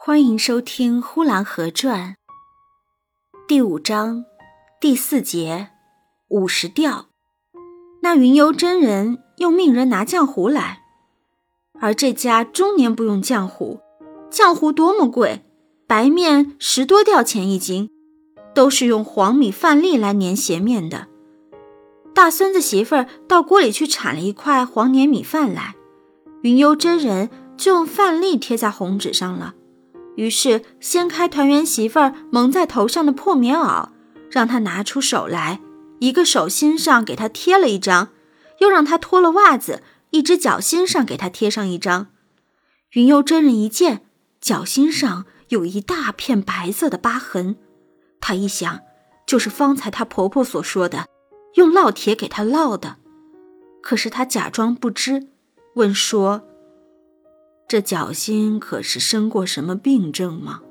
欢迎收听《呼兰河传》第五章第四节五十调。那云游真人又命人拿浆糊来，而这家终年不用浆糊，浆糊多么贵，白面十多吊钱一斤，都是用黄米饭粒来粘鞋面的。大孙子媳妇儿到锅里去铲了一块黄粘米饭来，云游真人就用饭粒贴在红纸上了。于是掀开团圆媳妇儿蒙在头上的破棉袄，让她拿出手来，一个手心上给她贴了一张，又让她脱了袜子，一只脚心上给她贴上一张。云游真人一见，脚心上有一大片白色的疤痕，他一想，就是方才他婆婆所说的，用烙铁给他烙的。可是他假装不知，问说。这脚心可是生过什么病症吗？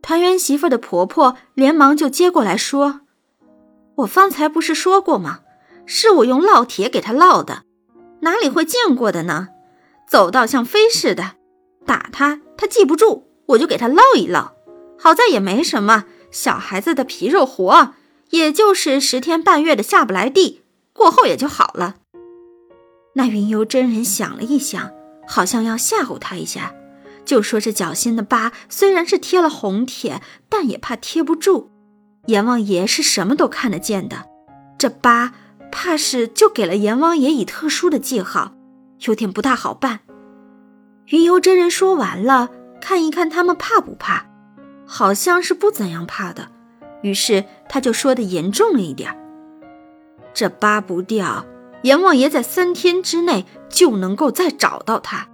团圆媳妇的婆婆连忙就接过来说：“我方才不是说过吗？是我用烙铁给她烙的，哪里会见过的呢？走道像飞似的，打她她记不住，我就给她烙一烙。好在也没什么，小孩子的皮肉活，也就是十天半月的下不来地，过后也就好了。”那云游真人想了一想。好像要吓唬他一下，就说这脚心的疤虽然是贴了红铁，但也怕贴不住。阎王爷是什么都看得见的，这疤怕是就给了阎王爷以特殊的记号，有点不大好办。云游真人说完了，看一看他们怕不怕，好像是不怎样怕的，于是他就说的严重了一点：这疤不掉。阎王爷在三天之内就能够再找到他，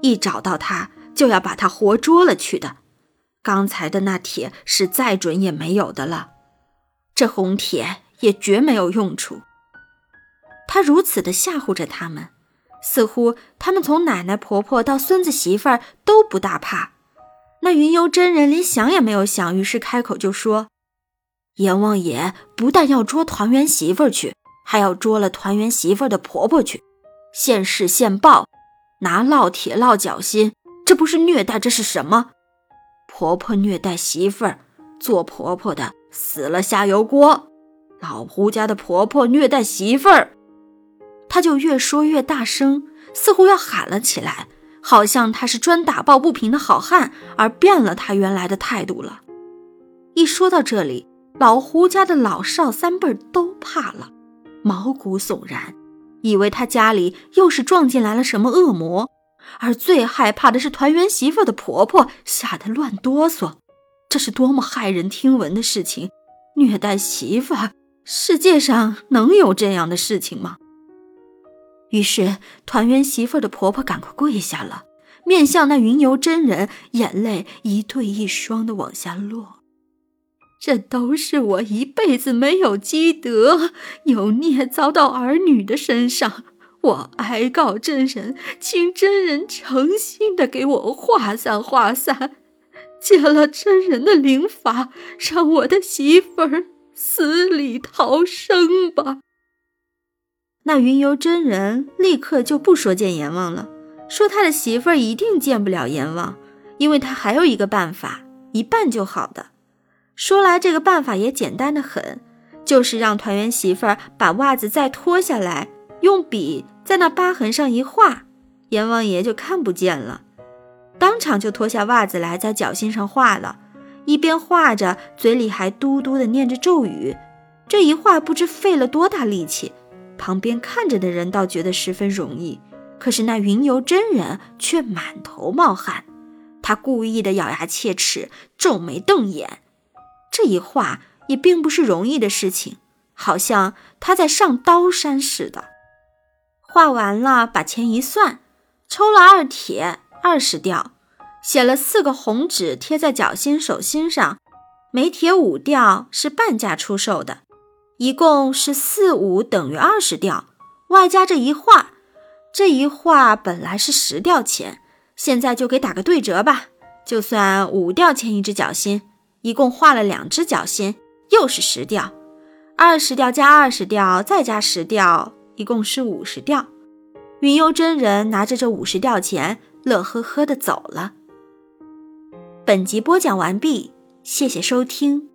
一找到他就要把他活捉了去的。刚才的那铁是再准也没有的了，这红铁也绝没有用处。他如此的吓唬着他们，似乎他们从奶奶婆婆到孙子媳妇儿都不大怕。那云游真人连想也没有想，于是开口就说：“阎王爷不但要捉团圆媳妇儿去。”还要捉了团圆媳妇的婆婆去，现世现报，拿烙铁烙脚心，这不是虐待，这是什么？婆婆虐待媳妇儿，做婆婆的死了下油锅。老胡家的婆婆虐待媳妇儿，他就越说越大声，似乎要喊了起来，好像他是专打抱不平的好汉，而变了他原来的态度了。一说到这里，老胡家的老少三辈都怕了。毛骨悚然，以为他家里又是撞进来了什么恶魔，而最害怕的是团圆媳妇的婆婆，吓得乱哆嗦。这是多么骇人听闻的事情！虐待媳妇，世界上能有这样的事情吗？于是团圆媳妇的婆婆赶快跪下了，面向那云游真人，眼泪一对一双的往下落。这都是我一辈子没有积德，有孽遭到儿女的身上。我哀告真人，请真人诚心的给我化散化散，借了真人的灵法，让我的媳妇儿死里逃生吧。那云游真人立刻就不说见阎王了，说他的媳妇儿一定见不了阎王，因为他还有一个办法，一半就好的。说来这个办法也简单的很，就是让团圆媳妇儿把袜子再脱下来，用笔在那疤痕上一画，阎王爷就看不见了。当场就脱下袜子来，在脚心上画了，一边画着，嘴里还嘟嘟的念着咒语。这一画不知费了多大力气，旁边看着的人倒觉得十分容易，可是那云游真人却满头冒汗，他故意的咬牙切齿，皱眉瞪眼。这一画也并不是容易的事情，好像他在上刀山似的。画完了，把钱一算，抽了二铁二十吊，写了四个红纸贴在脚心、手心上，每铁五吊是半价出售的，一共是四五等于二十吊，外加这一画，这一画本来是十吊钱，现在就给打个对折吧，就算五吊钱一只脚心。一共画了两只脚心，又是十吊，二十吊加二十吊，再加十吊，一共是五十吊。云游真人拿着这五十吊钱，乐呵呵的走了。本集播讲完毕，谢谢收听。